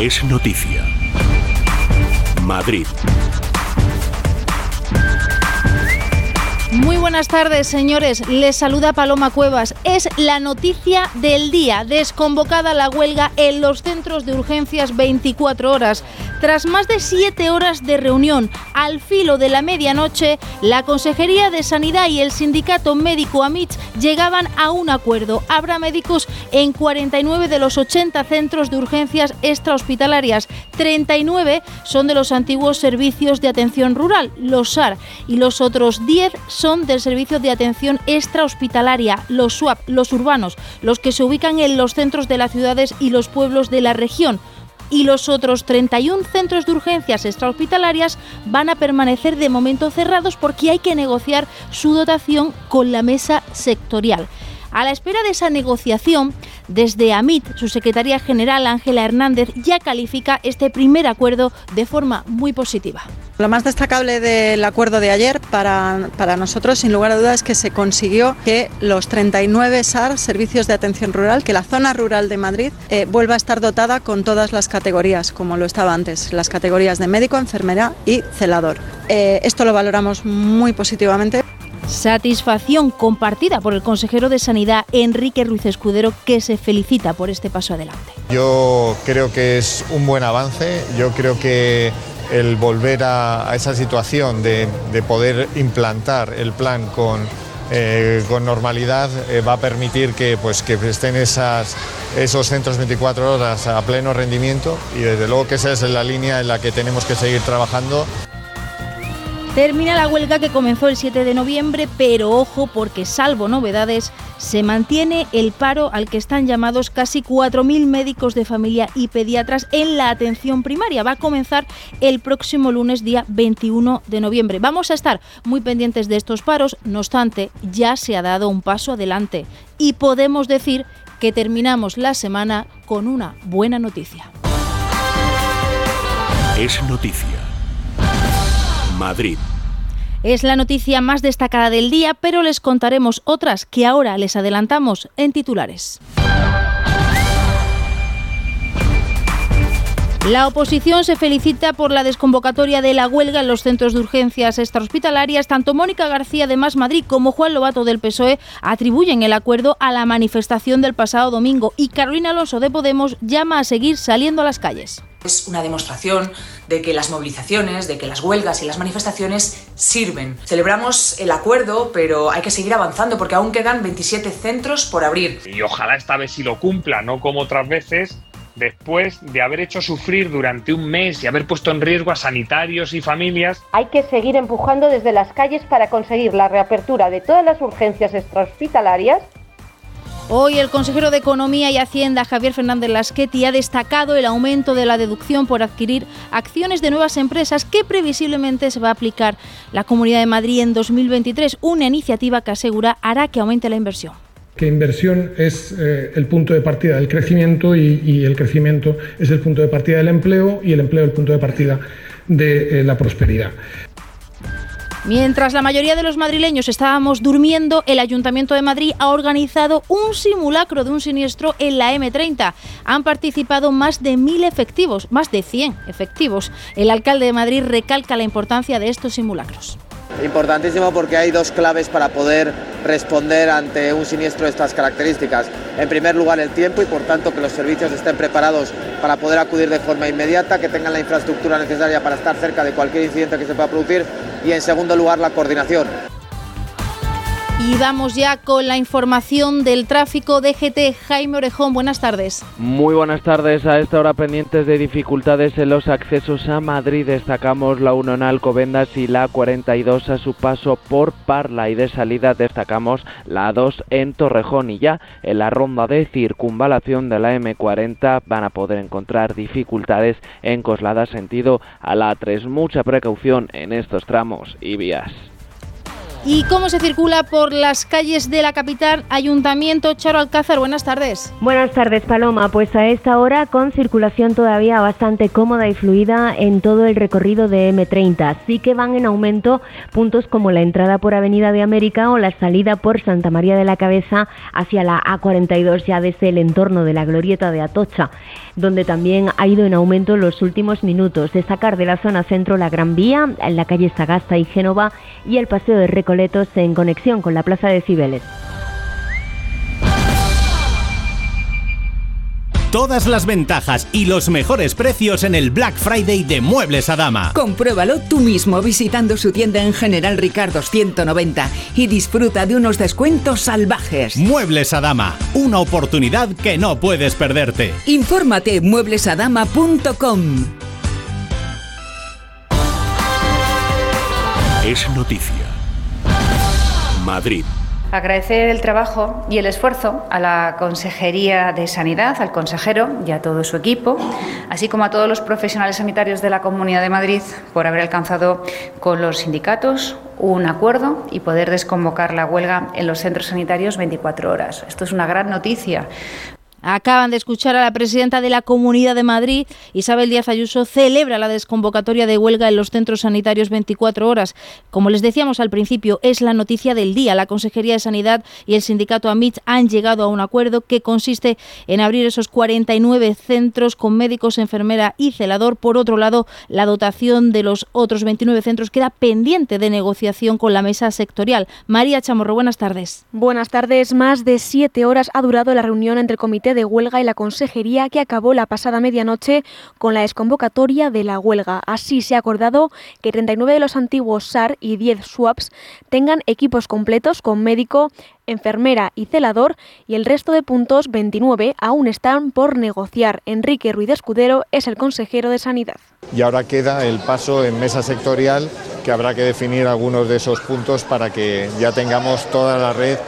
Es noticia. Madrid. Muy buenas tardes, señores. Les saluda Paloma Cuevas. Es la noticia del día. Desconvocada la huelga en los centros de urgencias 24 horas. Tras más de siete horas de reunión, al filo de la medianoche, la Consejería de Sanidad y el Sindicato Médico AMITS llegaban a un acuerdo. Habrá médicos en 49 de los 80 centros de urgencias extrahospitalarias. 39 son de los antiguos servicios de atención rural, los SAR, y los otros 10 son del servicio de atención extrahospitalaria, los SWAP, los urbanos, los que se ubican en los centros de las ciudades y los pueblos de la región y los otros 31 centros de urgencias extrahospitalarias van a permanecer de momento cerrados porque hay que negociar su dotación con la mesa sectorial. A la espera de esa negociación, desde AMIT, su secretaria general Ángela Hernández ya califica este primer acuerdo de forma muy positiva. Lo más destacable del acuerdo de ayer para, para, nosotros, sin lugar a dudas, es que se consiguió que los 39 SAR, Servicios de Atención Rural, que la zona rural de Madrid eh, vuelva a estar dotada con todas las categorías, como lo estaba antes, las categorías de médico, enfermera y celador. Eh, esto lo valoramos muy positivamente. Satisfacción compartida por el consejero de Sanidad Enrique Ruiz Escudero, que se felicita por este paso adelante. Yo creo que es un buen avance, yo creo que el volver a, esa situación de, de, poder implantar el plan con, eh, con normalidad eh, va a permitir que, pues, que estén esas, esos centros 24 horas a pleno rendimiento y desde luego que esa es la línea en la que tenemos que seguir trabajando. Termina la huelga que comenzó el 7 de noviembre, pero ojo porque salvo novedades, se mantiene el paro al que están llamados casi 4.000 médicos de familia y pediatras en la atención primaria. Va a comenzar el próximo lunes día 21 de noviembre. Vamos a estar muy pendientes de estos paros, no obstante, ya se ha dado un paso adelante y podemos decir que terminamos la semana con una buena noticia. Es noticia. Madrid. Es la noticia más destacada del día, pero les contaremos otras que ahora les adelantamos en titulares. La oposición se felicita por la desconvocatoria de la huelga en los centros de urgencias extrahospitalarias. Tanto Mónica García de Más Madrid como Juan Lobato del PSOE atribuyen el acuerdo a la manifestación del pasado domingo y Carolina Alonso de Podemos llama a seguir saliendo a las calles. Es una demostración de que las movilizaciones, de que las huelgas y las manifestaciones sirven. Celebramos el acuerdo, pero hay que seguir avanzando porque aún quedan 27 centros por abrir. Y ojalá esta vez sí lo cumpla, no como otras veces, después de haber hecho sufrir durante un mes y haber puesto en riesgo a sanitarios y familias. Hay que seguir empujando desde las calles para conseguir la reapertura de todas las urgencias extrahospitalarias Hoy el consejero de Economía y Hacienda, Javier Fernández Lasqueti, ha destacado el aumento de la deducción por adquirir acciones de nuevas empresas que previsiblemente se va a aplicar la Comunidad de Madrid en 2023, una iniciativa que asegura hará que aumente la inversión que inversión es eh, el punto de partida del crecimiento y, el crecimiento es el punto de partida del empleo y el empleo el punto de partida de eh, la prosperidad. Mientras la mayoría de los madrileños estábamos durmiendo, el Ayuntamiento de Madrid ha organizado un simulacro de un siniestro en la M30. Han participado más de mil efectivos, más de 100 efectivos. El alcalde de Madrid recalca la importancia de estos simulacros. Importantísimo porque hay dos claves para poder responder ante un siniestro de estas características. En primer lugar, el tiempo y por tanto que los servicios estén preparados para poder acudir de forma inmediata, que tengan la infraestructura necesaria para estar cerca de cualquier incidente que se pueda producir y en segundo lugar la coordinación. Y vamos ya con la información del tráfico DGT. Jaime Orejón, buenas tardes. Muy buenas tardes. A esta hora pendientes de dificultades en los accesos a Madrid. Destacamos la 1 en Alcobendas y la 42 a su paso por Parla. Y de salida destacamos la 2 en Torrejón. Y ya en la ronda de circunvalación de la M40 van a poder encontrar dificultades en Coslada sentido a la 3. Mucha precaución en estos tramos y vías. ¿Y cómo se circula por las calles de la capital? Ayuntamiento Charo Alcázar, buenas tardes. Buenas tardes, Paloma. Pues a esta hora con circulación todavía bastante cómoda y fluida en todo el recorrido de M30. Sí que van en aumento puntos como la entrada por Avenida de América o la salida por Santa María de la Cabeza hacia la A42 ya desde el entorno de la glorieta de Atocha, donde también ha ido en aumento en los últimos minutos. Destacar de la zona centro la Gran Vía, en la calle Sagasta y Génova y el paseo de Recoletos en conexión con la Plaza de Cibeles. Todas las ventajas y los mejores precios en el Black Friday de Muebles Adama. Compruébalo tú mismo visitando su tienda en General Ricardo 190 y disfruta de unos descuentos salvajes. Muebles Adama, una oportunidad que no puedes perderte. Infórmate mueblesadama.com. Es noticia. Madrid. Agradecer el trabajo y el esfuerzo a la Consejería de Sanidad, al consejero y a todo su equipo, así como a todos los profesionales sanitarios de la Comunidad de Madrid por haber alcanzado con los sindicatos un acuerdo y poder desconvocar la huelga en los centros sanitarios 24 horas. Esto es una gran noticia Acaban de escuchar a la presidenta de la Comunidad de Madrid, Isabel Díaz Ayuso, celebra la desconvocatoria de huelga en los centros sanitarios 24 horas. Como les decíamos al principio, es la noticia del día. La Consejería de Sanidad y el sindicato AMIT han llegado a un acuerdo que consiste en abrir esos 49 centros con médicos, enfermera y celador. Por otro lado, la dotación de los otros 29 centros queda pendiente de negociación con la mesa sectorial. María Chamorro, buenas tardes. Buenas tardes. Más de siete horas ha durado la reunión entre el Comité de Huelga y la Consejería que acabó la pasada medianoche con la desconvocatoria de la huelga. Así se ha acordado que 39 de los antiguos SAR y 10 SWAPs tengan equipos completos con médico, enfermera y celador y el resto de puntos 29 aún están por negociar. Enrique Ruiz Escudero es el consejero de Sanidad. Y ahora queda el paso en mesa sectorial que habrá que definir algunos de esos puntos para que ya tengamos toda la red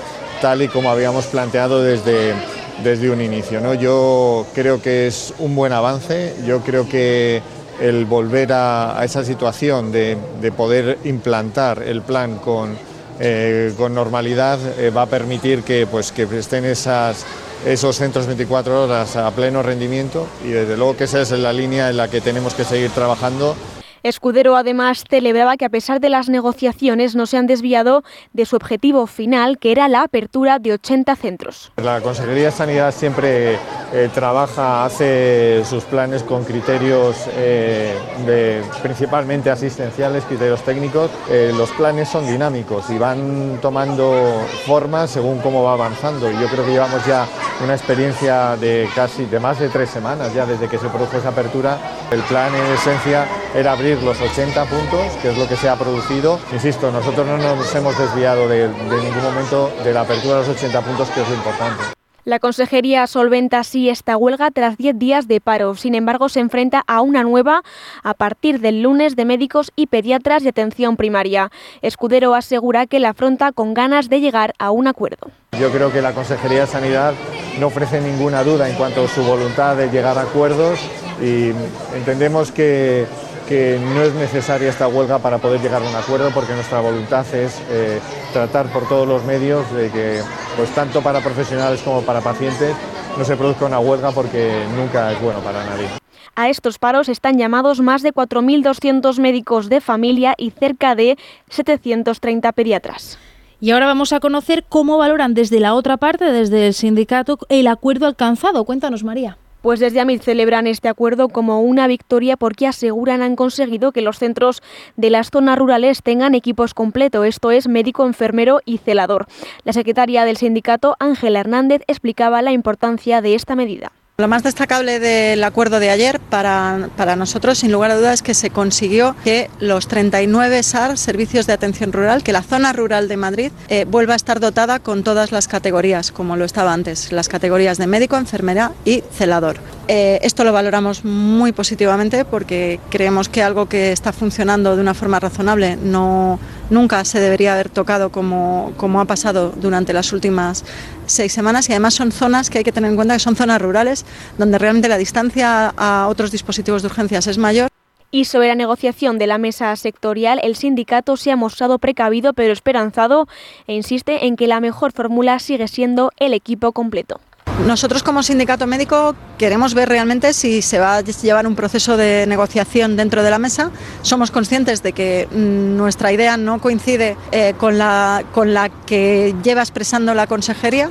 tal y como habíamos planteado desde desde un inicio. ¿no? Yo creo que es un buen avance, yo creo que el volver a, esa situación de, poder implantar el plan con, eh, con normalidad eh, va a permitir que, pues, que estén esos centros 24 horas a pleno rendimiento y desde luego que esa es la línea en la que tenemos que seguir trabajando Escudero además celebraba que a pesar de las negociaciones no se han desviado de su objetivo final, que era la apertura de 80 centros. La Consejería de Sanidad siempre eh, trabaja, hace sus planes con criterios eh, de, principalmente asistenciales, criterios técnicos. Eh, los planes son dinámicos y van tomando forma según cómo va avanzando. Yo creo que llevamos ya una experiencia de casi de más de tres semanas ya desde que se produjo esa apertura. El plan en esencia era abrir los 80 puntos, que es lo que se ha producido. Insisto, nosotros no nos hemos desviado de, ningún momento de la apertura de los 80 puntos, que es lo importante. La consejería solventa así esta huelga tras 10 días de paro. Sin embargo, se enfrenta a una nueva a partir del lunes de médicos y pediatras de atención primaria. Escudero asegura que la afronta con ganas de llegar a un acuerdo. Yo creo que la Consejería de Sanidad no ofrece ninguna duda en cuanto a su voluntad de llegar a acuerdos y entendemos que que no es necesaria esta huelga para poder llegar a un acuerdo porque nuestra voluntad es eh, tratar por todos los medios de que, pues tanto para profesionales como para pacientes, no se produzca una huelga porque nunca es bueno para nadie. A estos paros están llamados más de 4.200 médicos de familia y cerca de 730 pediatras. Y ahora vamos a conocer cómo valoran desde la otra parte, desde el sindicato, el acuerdo alcanzado. Cuéntanos, María. Pues desde AMIT celebran este acuerdo como una victoria porque aseguran han conseguido que los centros de las zonas rurales tengan equipos completos, esto es médico, enfermero y celador. La secretaria del sindicato, Ángela Hernández, explicaba la importancia de esta medida. Lo más destacable del acuerdo de ayer para, para, nosotros, sin lugar a dudas, es que se consiguió que los 39 SAR, Servicios de Atención Rural, que la zona rural de Madrid eh, vuelva a estar dotada con todas las categorías, como lo estaba antes, las categorías de médico, enfermera y celador. Eh, esto lo valoramos muy positivamente porque creemos que algo que está funcionando de una forma razonable no, nunca se debería haber tocado como, como ha pasado durante las últimas seis semanas y además son zonas que hay que tener en cuenta que son zonas rurales donde realmente la distancia a otros dispositivos de urgencias es mayor Y sobre la negociación de la mesa sectorial, el sindicato se ha mostrado precavido pero esperanzado e insiste en que la mejor fórmula sigue siendo el equipo completo. Nosotros como sindicato médico queremos ver realmente si se va a llevar un proceso de negociación dentro de la mesa. Somos conscientes de que mm, nuestra idea no coincide eh, con, la, con la que lleva expresando la consejería,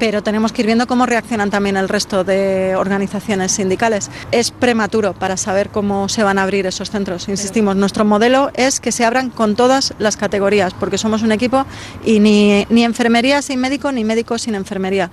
pero tenemos que ir viendo cómo reaccionan también el resto de organizaciones sindicales. Es prematuro para saber cómo se van a abrir esos centros. Insistimos, nuestro modelo es que se abran con todas las categorías, porque somos un equipo y ni, ni enfermería sin médico ni médico sin enfermería.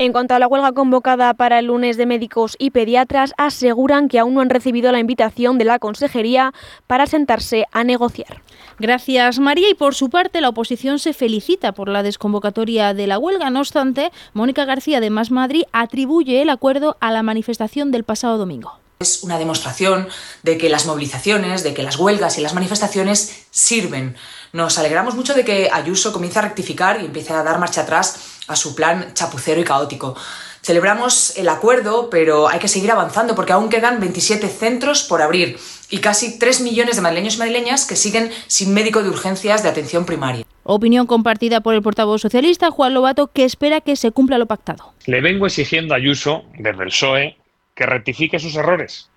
En cuanto a la huelga convocada para el lunes de médicos y pediatras, aseguran que aún no han recibido la invitación de la Consejería para sentarse a negociar. Gracias, María. Y por su parte, la oposición se felicita por la desconvocatoria de la huelga. No obstante, Mónica García de Más Madrid atribuye el acuerdo a la manifestación del pasado domingo. Es una demostración de que las movilizaciones, de que las huelgas y las manifestaciones sirven. Nos alegramos mucho de que Ayuso comience a rectificar y empiece a dar marcha atrás a su plan chapucero y caótico. Celebramos el acuerdo, pero hay que seguir avanzando porque aún quedan 27 centros por abrir y casi 3 millones de madrileños y madrileñas que siguen sin médico de urgencias de atención primaria. Opinión compartida por el portavoz socialista Juan Lobato, que espera que se cumpla lo pactado. Le vengo exigiendo a Ayuso, desde el PSOE, que rectifique sus errores.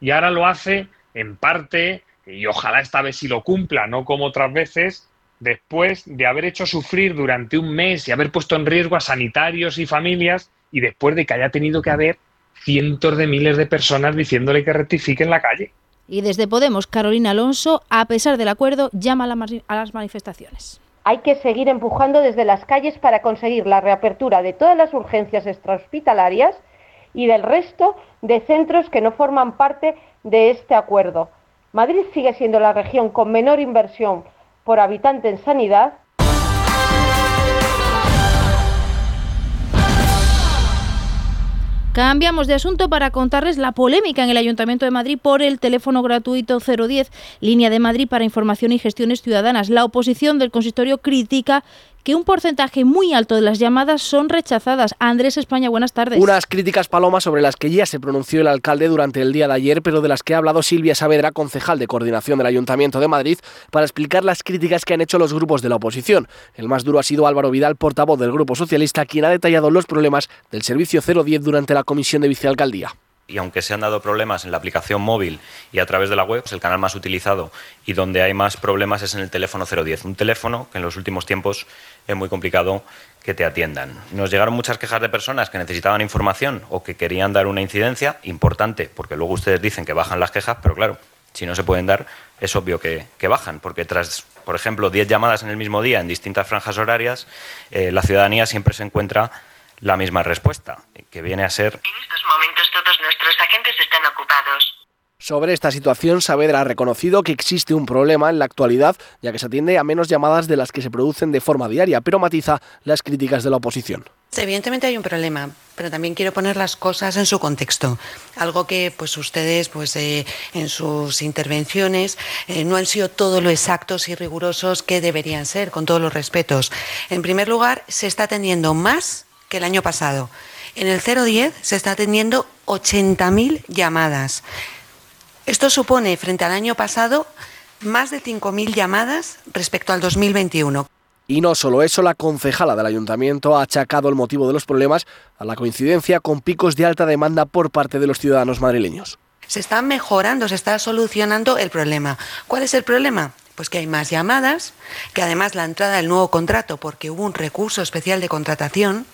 Y ahora lo hace, en parte, y ojalá esta vez sí lo cumpla, no como otras veces, después de haber hecho sufrir durante un mes y haber puesto en riesgo a sanitarios y familias y después de que haya tenido que haber cientos de miles de personas diciéndole que rectifique en la calle. Y desde Podemos, Carolina Alonso, a pesar del acuerdo, llama a las manifestaciones. Hay que seguir empujando desde las calles para conseguir la reapertura de todas las urgencias extrahospitalarias y del resto de centros que no forman parte de este acuerdo. Madrid sigue siendo la región con menor inversión por habitante en sanidad Cambiamos de asunto para contarles la polémica en el Ayuntamiento de Madrid por el teléfono gratuito 010, línea de Madrid para información y gestiones ciudadanas. La oposición del consistorio critica que un porcentaje muy alto de las llamadas son rechazadas. Andrés España, buenas tardes. Unas críticas palomas sobre las que ya se pronunció el alcalde durante el día de ayer, pero de las que ha hablado Silvia Saavedra, concejal de coordinación del Ayuntamiento de Madrid, para explicar las críticas que han hecho los grupos de la oposición. El más duro ha sido Álvaro Vidal, portavoz del Grupo Socialista, quien ha detallado los problemas del servicio 010 durante la comisión de vicealcaldía y aunque se han dado problemas en la aplicación móvil y a través de la web, es el canal más utilizado y donde hay más problemas es en el teléfono 010, un teléfono que en los últimos tiempos es muy complicado que te atiendan. Nos llegaron muchas quejas de personas que necesitaban información o que querían dar una incidencia importante, porque luego ustedes dicen que bajan las quejas, pero claro, si no se pueden dar, es obvio que, bajan, porque tras, por ejemplo, 10 llamadas en el mismo día en distintas franjas horarias, eh, la ciudadanía siempre se encuentra la misma respuesta, que viene a ser... En estos momentos todos nuestros agentes están ocupados. Sobre esta situación, Saavedra ha reconocido que existe un problema en la actualidad, ya que se atiende a menos llamadas de las que se producen de forma diaria, pero matiza las críticas de la oposición. Evidentemente hay un problema, pero también quiero poner las cosas en su contexto. Algo que pues ustedes pues eh, en sus intervenciones eh, no han sido todo lo exactos y rigurosos que deberían ser, con todos los respetos. En primer lugar, se está atendiendo más que el año pasado. En el 010 se está atendiendo 80.000 llamadas. Esto supone, frente al año pasado, más de 5.000 llamadas respecto al 2021. Y no solo eso, la concejala del ayuntamiento ha achacado el motivo de los problemas a la coincidencia con picos de alta demanda por parte de los ciudadanos madrileños. Se está mejorando, se está solucionando el problema. ¿Cuál es el problema? Pues que hay más llamadas, que además la entrada del nuevo contrato, porque hubo un recurso especial de contratación,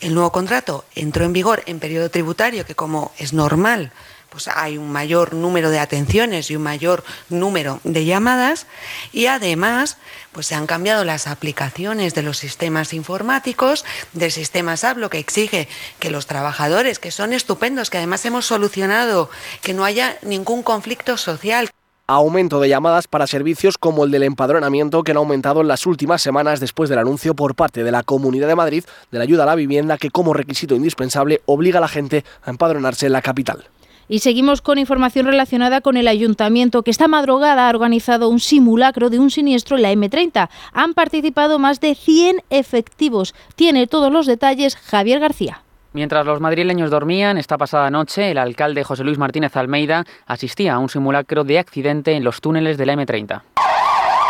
el nuevo contrato entró en vigor en periodo tributario, que como es normal, pues hay un mayor número de atenciones y un mayor número de llamadas y además pues se han cambiado las aplicaciones de los sistemas informáticos, del sistema SAP, lo que exige que los trabajadores, que son estupendos, que además hemos solucionado, que no haya ningún conflicto social aumento de llamadas para servicios como el del empadronamiento que han aumentado en las últimas semanas después del anuncio por parte de la Comunidad de Madrid de la ayuda a la vivienda que como requisito indispensable obliga a la gente a empadronarse en la capital. Y seguimos con información relacionada con el ayuntamiento que esta madrugada ha organizado un simulacro de un siniestro en la M30. Han participado más de 100 efectivos. Tiene todos los detalles Javier García. Mientras los madrileños dormían, esta pasada noche, el alcalde José Luis Martínez Almeida asistía a un simulacro de accidente en los túneles de la M30.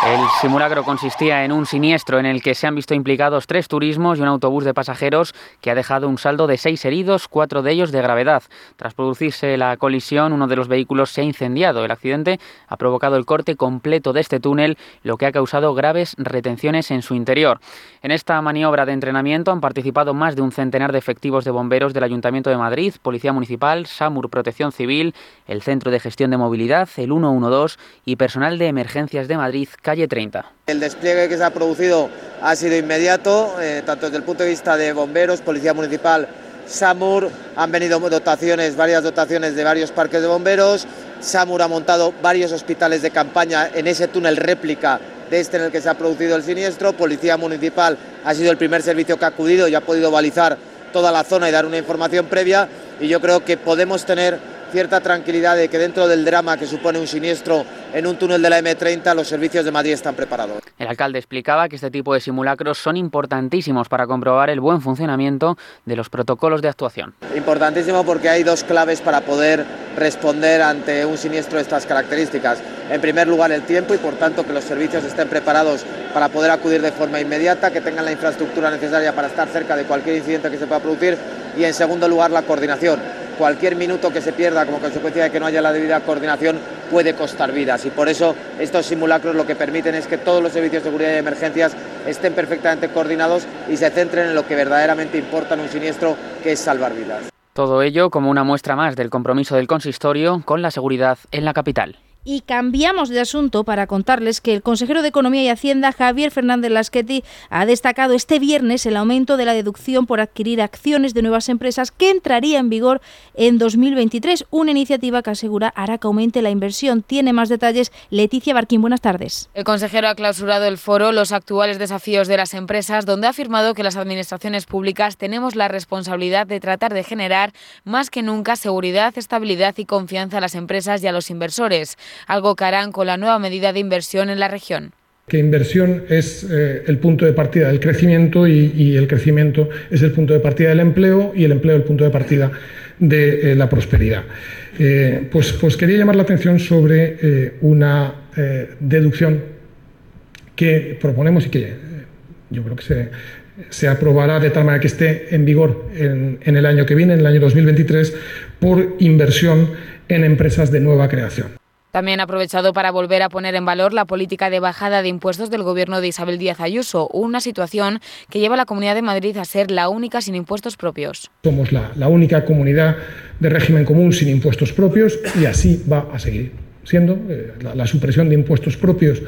El simulacro consistía en un siniestro en el que se han visto implicados tres turismos y un autobús de pasajeros que ha dejado un saldo de seis heridos, cuatro de ellos de gravedad. Tras producirse la colisión, uno de los vehículos se ha incendiado. El accidente ha provocado el corte completo de este túnel, lo que ha causado graves retenciones en su interior. En esta maniobra de entrenamiento han participado más de un centenar de efectivos de bomberos del Ayuntamiento de Madrid, Policía Municipal, SAMUR Protección Civil, el Centro de Gestión de Movilidad, el 112 y personal de emergencias de Madrid, calle 30. El despliegue que se ha producido ha sido inmediato, eh, tanto desde el punto de vista de bomberos, Policía Municipal, SAMUR, han venido dotaciones, varias dotaciones de varios parques de bomberos, SAMUR ha montado varios hospitales de campaña en ese túnel réplica de este en el que se ha producido el siniestro, Policía Municipal ha sido el primer servicio que ha acudido y ha podido balizar toda la zona y dar una información previa. Y yo creo que podemos tener cierta tranquilidad de que dentro del drama que supone un siniestro en un túnel de la M30 los servicios de Madrid están preparados. El alcalde explicaba que este tipo de simulacros son importantísimos para comprobar el buen funcionamiento de los protocolos de actuación. Importantísimo porque hay dos claves para poder responder ante un siniestro de estas características. En primer lugar, el tiempo y por tanto que los servicios estén preparados para poder acudir de forma inmediata, que tengan la infraestructura necesaria para estar cerca de cualquier incidente que se pueda producir y en segundo lugar la coordinación cualquier minuto que se pierda como consecuencia de que no haya la debida coordinación puede costar vidas y por eso estos simulacros lo que permiten es que todos los servicios de seguridad y emergencias estén perfectamente coordinados y se centren en lo que verdaderamente importa en un siniestro, que es salvar vidas. Todo ello como una muestra más del compromiso del consistorio con la seguridad en la capital. Y cambiamos de asunto para contarles que el consejero de Economía y Hacienda, Javier Fernández Lasqueti, ha destacado este viernes el aumento de la deducción por adquirir acciones de nuevas empresas que entraría en vigor en 2023, una iniciativa que asegura hará que aumente la inversión. Tiene más detalles Leticia Barquín. Buenas tardes. El consejero ha clausurado el foro Los actuales desafíos de las empresas, donde ha afirmado que las administraciones públicas tenemos la responsabilidad de tratar de generar más que nunca seguridad, estabilidad y confianza a las empresas y a los inversores algo que harán con la nueva medida de inversión en la región que inversión es eh, el punto de partida del crecimiento y, el crecimiento es el punto de partida del empleo y el empleo el punto de partida de eh, la prosperidad. Eh, pues, pues, quería llamar la atención sobre una deducción que proponemos y que yo creo que se, se, aprobará de tal manera que esté en vigor en, en el año que viene, en el año 2023, por inversión en empresas de nueva creación. También ha aprovechado para volver a poner en valor la política de bajada de impuestos del gobierno de Isabel Díaz Ayuso, una situación que lleva a la Comunidad de Madrid a ser la única sin impuestos propios. Somos la, única comunidad de régimen común sin impuestos propios y así va a seguir siendo. Eh, la, supresión de impuestos propios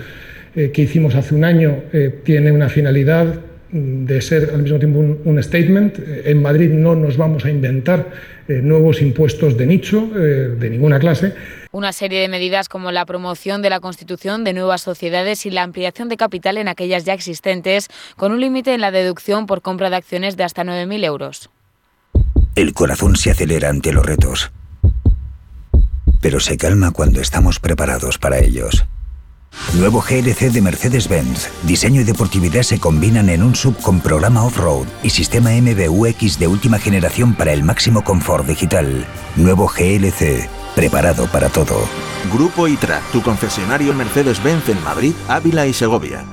eh, que hicimos hace un año eh, tiene una finalidad de ser al mismo tiempo un, statement. En Madrid no nos vamos a inventar eh, nuevos impuestos de nicho eh, de ninguna clase. Una serie de medidas como la promoción de la constitución de nuevas sociedades y la ampliación de capital en aquellas ya existentes, con un límite en la deducción por compra de acciones de hasta 9.000 euros. El corazón se acelera ante los retos, pero se calma cuando estamos preparados para ellos. Nuevo GLC de Mercedes-Benz. Diseño y deportividad se combinan en un sub con programa off-road y sistema MBUX de última generación para el máximo confort digital. Nuevo GLC. Preparado para todo. Grupo ITRA, tu concesionario Mercedes-Benz en Madrid, Ávila y Segovia.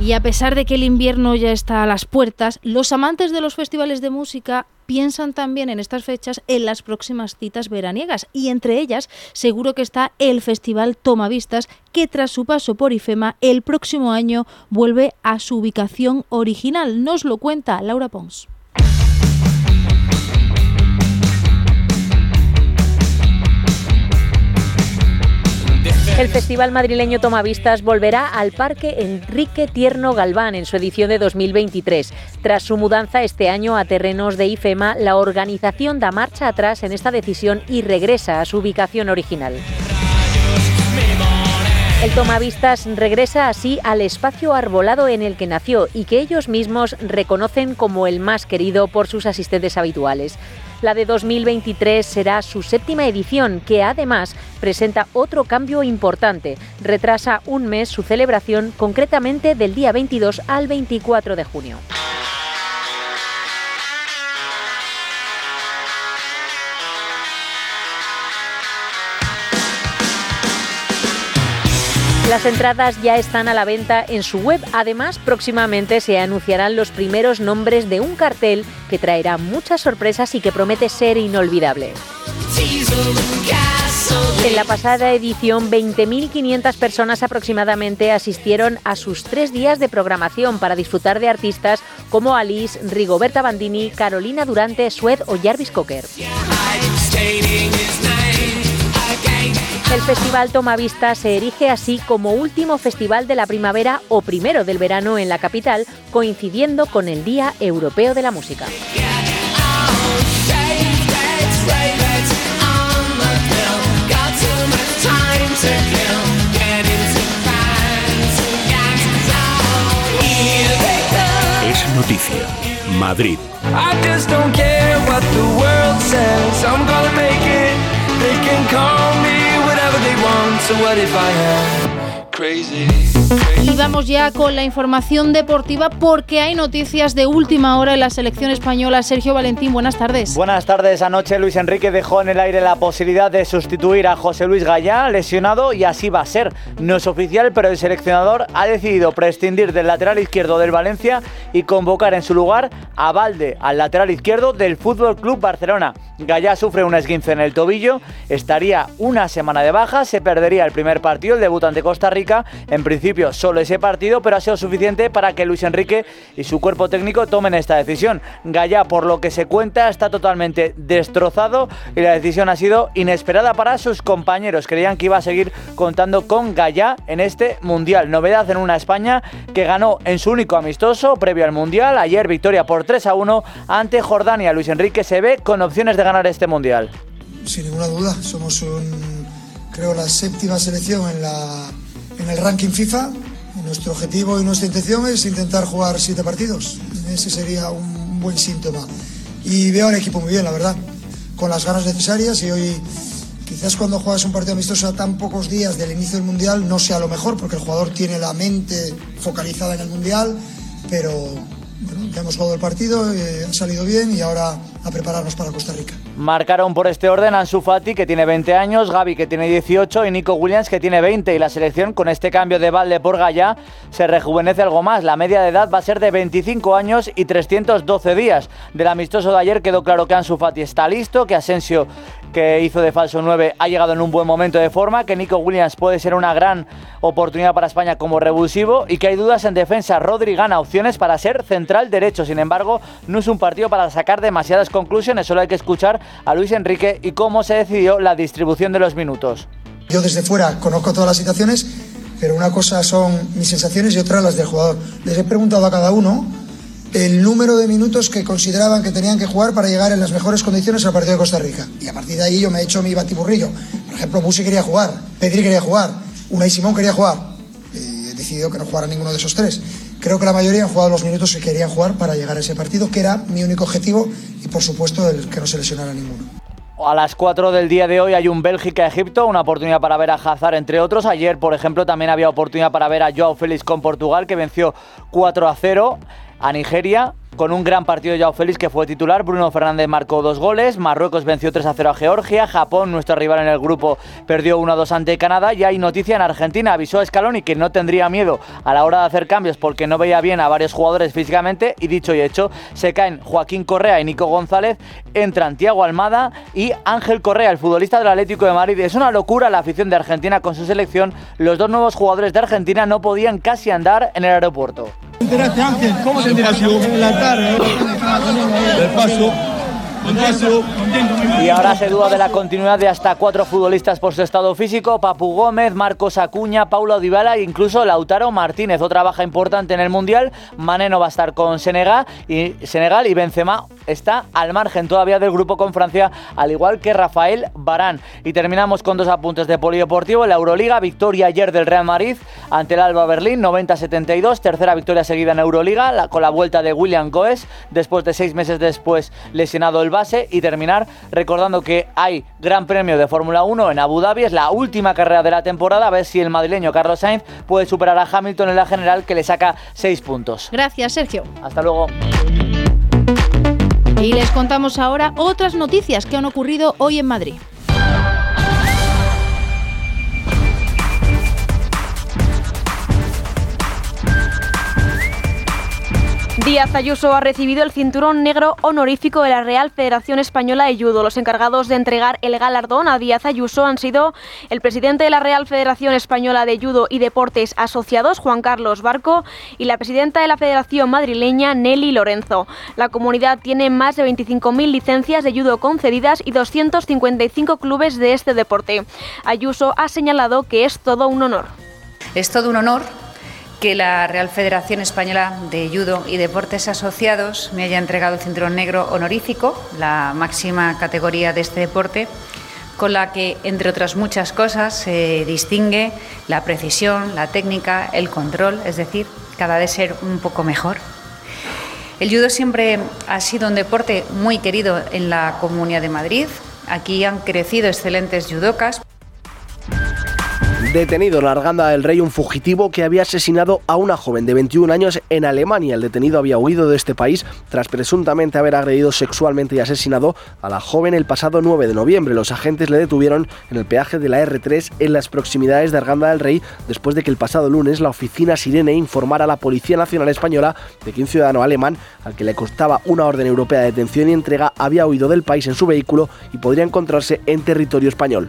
Y a pesar de que el invierno ya está a las puertas, los amantes de los festivales de música piensan también en estas fechas en las próximas citas veraniegas y entre ellas seguro que está el Festival Tomavistas que tras su paso por IFEMA el próximo año vuelve a su ubicación original. Nos lo cuenta Laura Pons. El Festival Madrileño Tomavistas volverá al Parque Enrique Tierno Galván en su edición de 2023. Tras su mudanza este año a terrenos de IFEMA, la organización da marcha atrás en esta decisión y regresa a su ubicación original. El Tomavistas regresa así al espacio arbolado en el que nació y que ellos mismos reconocen como el más querido por sus asistentes habituales. La de 2023 será su séptima edición, que además presenta otro cambio importante. Retrasa un mes su celebración, concretamente del día 22 al 24 de junio. Las entradas ya están a la venta en su web. Además, próximamente se anunciarán los primeros nombres de un cartel que traerá muchas sorpresas y que promete ser inolvidable. En la pasada edición, 20.500 personas aproximadamente asistieron a sus tres días de programación para disfrutar de artistas como Alice, Rigoberta Bandini, Carolina Durante, Sued o Jarvis Cocker. El Festival Tomavista se erige así como último festival de la primavera o primero del verano en la capital, coincidiendo con el Día Europeo de la Música. Es noticia. Madrid. whatever they want, so what if I am? Y vamos ya con la información deportiva porque hay noticias de última hora en la selección española. Sergio Valentín, buenas tardes. Buenas tardes. Anoche Luis Enrique dejó en el aire la posibilidad de sustituir a José Luis Gallá, lesionado, y así va a ser. No es oficial, pero el seleccionador ha decidido prescindir del lateral izquierdo del Valencia y convocar en su lugar a Valde, al lateral izquierdo del Fútbol Club Barcelona. Gallá sufre un esguince en el tobillo, estaría una semana de baja, se perdería el primer partido, el debut ante Costa Rica. En principio, solo ese partido, pero ha sido suficiente para que Luis Enrique y su cuerpo técnico tomen esta decisión. Gallá, por lo que se cuenta, está totalmente destrozado y la decisión ha sido inesperada para sus compañeros. Creían que iba a seguir contando con Gallá en este Mundial. Novedad en una España que ganó en su único amistoso previo al Mundial. Ayer victoria por 3 a 1 ante Jordania. Luis Enrique se ve con opciones de ganar este Mundial. Sin ninguna duda, somos creo la séptima selección en, la, en el ranking FIFA. Nuestro objetivo y nuestra intención es intentar jugar siete partidos. Ese sería un buen síntoma. Y veo al equipo muy bien, la verdad, con las ganas necesarias y hoy quizás cuando juegas un partido amistoso a tan pocos días del inicio del Mundial no sea lo mejor porque el jugador tiene la mente focalizada en el Mundial, pero bueno, ya hemos jugado el partido, eh, ha salido bien y ahora a prepararnos para Costa Rica. Marcaron por este orden Ansu Fati, que tiene 20 años, Gaby, que tiene 18, y Nico Williams, que tiene 20. Y la selección, con este cambio de balde por Gallá, se rejuvenece algo más. La media de edad va a ser de 25 años y 312 días. Del amistoso de ayer quedó claro que Ansu Fati está listo, que Asensio, que hizo de falso 9, ha llegado en un buen momento de forma, que Nico Williams puede ser una gran oportunidad para España como revulsivo y que hay dudas en defensa. Rodri gana opciones para ser central derecho. Sin embargo, no es un partido para sacar demasiadas conclusiones, solo hay que escuchar a Luis Enrique y cómo se decidió la distribución de los minutos. Yo desde fuera conozco todas las situaciones, pero una cosa son mis sensaciones y otra las del jugador. Les he preguntado a cada uno el número de minutos que consideraban que tenían que jugar para llegar en las mejores condiciones al partido de Costa Rica. Y a partir de ahí yo me he hecho mi batiburrillo. Por ejemplo, Busi quería jugar, Pedri quería jugar, Unai Simón quería jugar. Y he decidido que no jugara ninguno de esos tres. Creo que la mayoría han jugado los minutos que querían jugar para llegar a ese partido, que era mi único objetivo y por supuesto el que no se lesionara ninguno. A las 4 del día de hoy hay un Bélgica-Egipto, una oportunidad para ver a Hazard entre otros. Ayer, por ejemplo, también había oportunidad para ver a Joao Félix con Portugal, que venció 4 a 0 a Nigeria con un gran partido de Joao Félix que fue titular. Bruno Fernández marcó dos goles. Marruecos venció 3 a 0 a Georgia. Japón, nuestro rival en el grupo, perdió 1 a 2 ante Canadá. Y hay noticia en Argentina. Avisó a Scaloni que no tendría miedo a la hora de hacer cambios porque no veía bien a varios jugadores físicamente. Y dicho y hecho, se caen Joaquín Correa y Nico González. Entran Tiago Almada y Ángel Correa, el futbolista del Atlético de Madrid. Es una locura la afición de Argentina con su selección. Los dos nuevos jugadores de Argentina no podían casi andar en el aeropuerto. ¿Te enteraste, Ángel? ¿Cómo te enteraste? En la tarde. Y ahora se duda de la continuidad de hasta cuatro futbolistas por su estado físico: Papu Gómez, Marcos Acuña, Paulo Dybala e incluso Lautaro Martínez. Otra baja importante en el mundial. Mané no va a estar con Senegal y, Senegal y Benzema está al margen todavía del grupo con Francia, al igual que Rafael Barán. Y terminamos con dos apuntes de polideportivo. La Euroliga, victoria ayer del Real Madrid ante el Alba Berlín, 90-72. Tercera victoria seguida en Euroliga, con la vuelta de William Goes, después de seis meses después lesionado el base. Y terminar recordando que hay Gran Premio de Fórmula 1 en Abu Dhabi. Es la última carrera de la temporada. A ver si el madrileño Carlos Sainz puede superar a Hamilton en la general, que le saca seis puntos. Gracias, Sergio. Hasta luego. Y les contamos ahora otras noticias que han ocurrido hoy en Madrid. Díaz Ayuso ha recibido el cinturón negro honorífico de la Real Federación Española de Judo. Los encargados de entregar el galardón a Díaz Ayuso han sido el presidente de la Real Federación Española de Judo y Deportes Asociados, Juan Carlos Barco, y la presidenta de la Federación Madrileña, Nelly Lorenzo. La comunidad tiene más de 25.000 licencias de judo concedidas y 255 clubes de este deporte. Ayuso ha señalado que es todo un honor. Es todo un honor que la Real Federación Española de Judo y Deportes Asociados me haya entregado el cinturón negro honorífico, la máxima categoría de este deporte, con la que, entre otras muchas cosas, se distingue la precisión, la técnica, el control, es decir, cada vez ser un poco mejor. El judo siempre ha sido un deporte muy querido en la Comunidad de Madrid. Aquí han crecido excelentes judocas. Detenido en Arganda del Rey un fugitivo que había asesinado a una joven de 21 años en Alemania. El detenido había huido de este país tras presuntamente haber agredido sexualmente y asesinado a la joven el pasado 9 de noviembre. Los agentes le detuvieron en el peaje de la R3 en las proximidades de Arganda del Rey después de que el pasado lunes la oficina Sirene informara a la Policía Nacional Española de que un ciudadano alemán al que le costaba una orden europea de detención y entrega había huido del país en su vehículo y podría encontrarse en territorio español.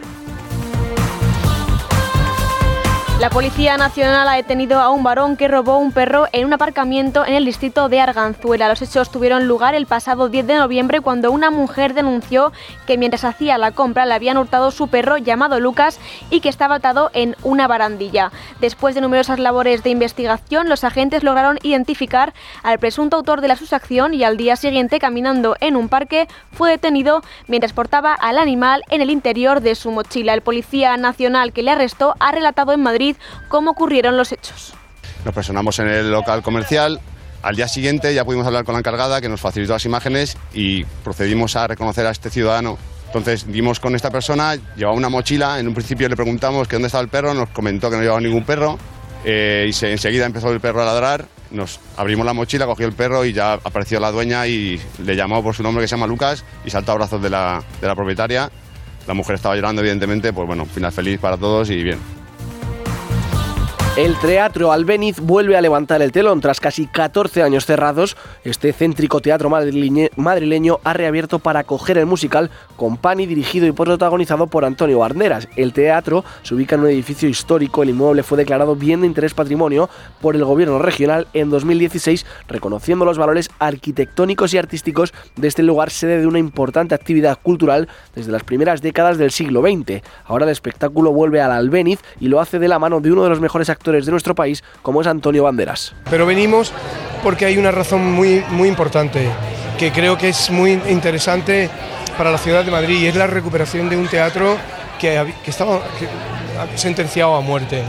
La Policía Nacional ha detenido a un varón que robó un perro en un aparcamiento en el distrito de Arganzuela. Los hechos tuvieron lugar el pasado 10 de noviembre cuando una mujer denunció que mientras hacía la compra le habían hurtado su perro llamado Lucas y que estaba atado en una barandilla. Después de numerosas labores de investigación, los agentes lograron identificar al presunto autor de la susacción y al día siguiente, caminando en un parque, fue detenido mientras portaba al animal en el interior de su mochila. El Policía Nacional que le arrestó ha relatado en Madrid cómo ocurrieron los hechos. Nos personamos en el local comercial. Al día siguiente ya pudimos hablar con la encargada que nos facilitó las imágenes y procedimos a reconocer a este ciudadano. Entonces dimos con esta persona, llevaba una mochila, en un principio le preguntamos que dónde estaba el perro, nos comentó que no llevaba ningún perro eh, y se, enseguida empezó el perro a ladrar, nos abrimos la mochila, cogió el perro y ya apareció la dueña y le llamó por su nombre que se llama Lucas y saltó a brazos de la, de la propietaria. La mujer estaba llorando evidentemente, pues bueno, final feliz para todos y bien. El Teatro Albéniz vuelve a levantar el telón. Tras casi 14 años cerrados, este céntrico teatro madrileño ha reabierto para acoger el musical Company, dirigido y protagonizado por Antonio Banderas. El teatro se ubica en un edificio histórico. El inmueble fue declarado bien de interés patrimonio por el gobierno regional en 2016, reconociendo los valores arquitectónicos y artísticos de este lugar, sede de una importante actividad cultural desde las primeras décadas del siglo XX. Ahora el espectáculo vuelve al Albéniz y lo hace de la mano de uno de los mejores actores de nuestro país, como es Antonio Banderas. Pero venimos porque hay una razón muy, muy importante, que creo que es muy interesante para la ciudad de Madrid, y es la recuperación de un teatro que, que estaba sentenciado a muerte.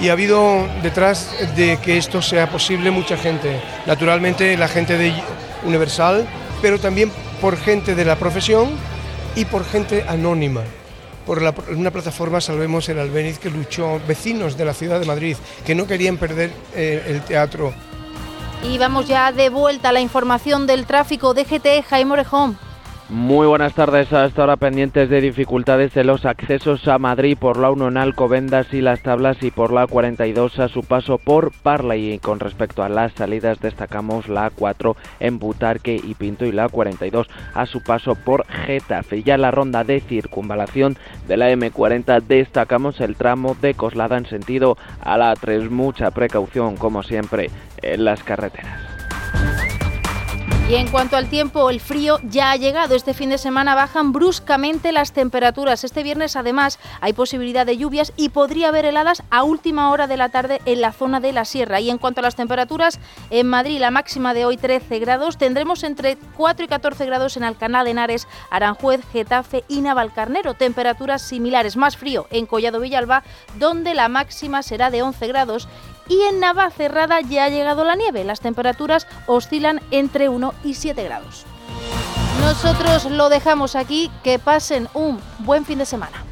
Y ha habido detrás de que esto sea posible mucha gente. Naturalmente la gente de Universal, pero también por gente de la profesión y por gente anónima por una plataforma Salvemos el Albéniz que luchó, vecinos de la ciudad de Madrid, que no querían perder eh, el teatro. Y vamos ya de vuelta a la información del tráfico. DGT, Jaime Orejón. Muy buenas tardes. A esta hora pendientes de dificultades en los accesos a Madrid por la 1 en Alcobendas y las Tablas y por la 42 a su paso por Parla. Y con respecto a las salidas destacamos la 4 en Butarque y Pinto y la 42 a su paso por Getafe. Ya la ronda de circunvalación de la M40 destacamos el tramo de Coslada en sentido a la 3. Mucha precaución como siempre en las carreteras. Y en cuanto al tiempo, el frío ya ha llegado. Este fin de semana bajan bruscamente las temperaturas. Este viernes, además, hay posibilidad de lluvias y podría haber heladas a última hora de la tarde en la zona de la sierra. Y en cuanto a las temperaturas, en Madrid la máxima de hoy 13 grados. Tendremos entre 4 y 14 grados en Alcalá de Henares, Aranjuez, Getafe y Navalcarnero. Temperaturas similares. Más frío en Collado Villalba, donde la máxima será de 11 grados y en Navacerrada ya ha llegado la nieve. Las temperaturas oscilan entre 1 y 7 grados. Nosotros lo dejamos aquí. Que pasen un buen fin de semana.